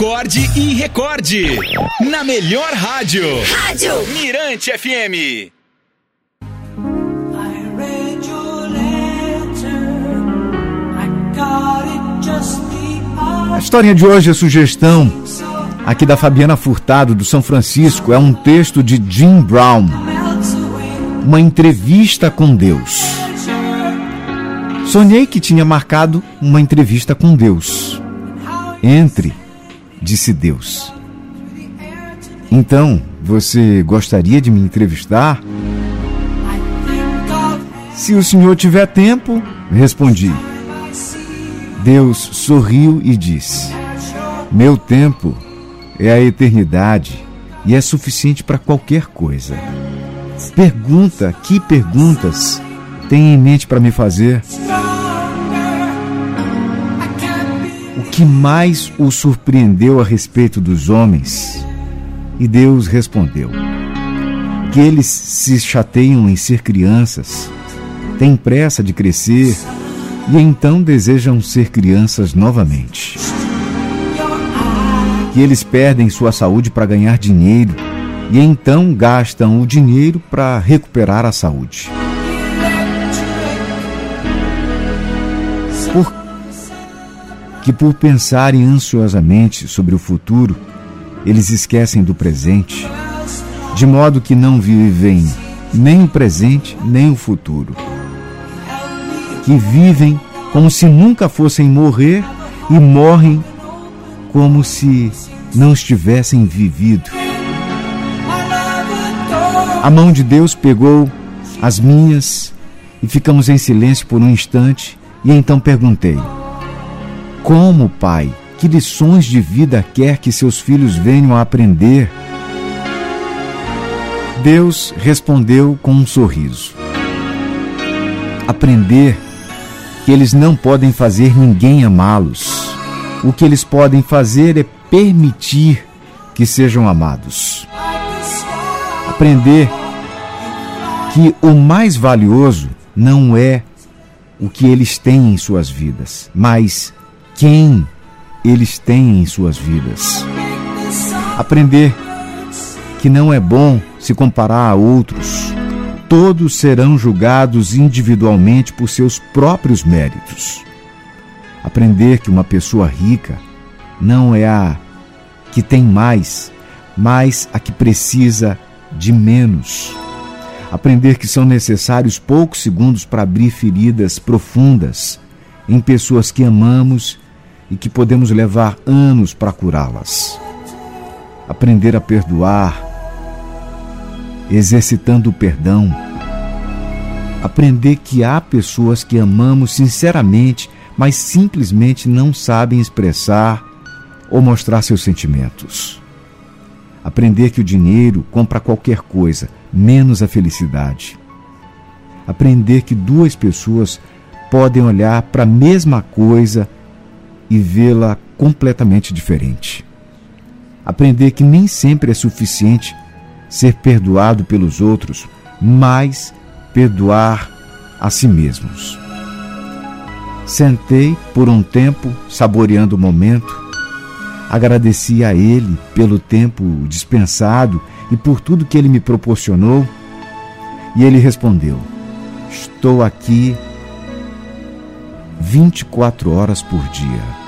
acorde e recorde. Na melhor rádio. Rádio Mirante FM. A história de hoje é sugestão aqui da Fabiana Furtado, do São Francisco. É um texto de Jim Brown. Uma entrevista com Deus. Sonhei que tinha marcado uma entrevista com Deus. Entre, disse Deus. Então, você gostaria de me entrevistar? Se o senhor tiver tempo, respondi. Deus sorriu e disse: Meu tempo é a eternidade e é suficiente para qualquer coisa. Pergunta, que perguntas tem em mente para me fazer? Que mais o surpreendeu a respeito dos homens? E Deus respondeu: Que eles se chateiam em ser crianças, têm pressa de crescer e então desejam ser crianças novamente. Que eles perdem sua saúde para ganhar dinheiro e então gastam o dinheiro para recuperar a saúde. Por que por pensarem ansiosamente sobre o futuro, eles esquecem do presente, de modo que não vivem nem o presente nem o futuro que vivem como se nunca fossem morrer e morrem como se não estivessem vivido. A mão de Deus pegou as minhas e ficamos em silêncio por um instante e então perguntei: Como, Pai, que lições de vida quer que seus filhos venham a aprender? Deus respondeu com um sorriso: Aprender que eles não podem fazer ninguém amá-los. O que eles podem fazer é permitir que sejam amados. Aprender que o mais valioso não é o que eles têm em suas vidas, mas quem eles têm em suas vidas. Aprender que não é bom se comparar a outros, todos serão julgados individualmente por seus próprios méritos. Aprender que uma pessoa rica não é a que tem mais, mas a que precisa de menos. Aprender que são necessários poucos segundos para abrir feridas profundas em pessoas que amamos e que podemos levar anos para curá-las. Aprender a perdoar exercitando o perdão. Aprender que há pessoas que amamos sinceramente, mas simplesmente não sabem expressar ou mostrar seus sentimentos. Aprender que o dinheiro compra qualquer coisa, menos a felicidade. Aprender que duas pessoas podem olhar para a mesma coisa e vê-la completamente diferente. Aprender que nem sempre é suficiente ser perdoado pelos outros, mas perdoar a si mesmos. Sentei por um tempo, saboreando o momento, agradeci a Ele pelo tempo dispensado e por tudo que Ele me proporcionou, e Ele respondeu: Estou aqui 24 horas por dia.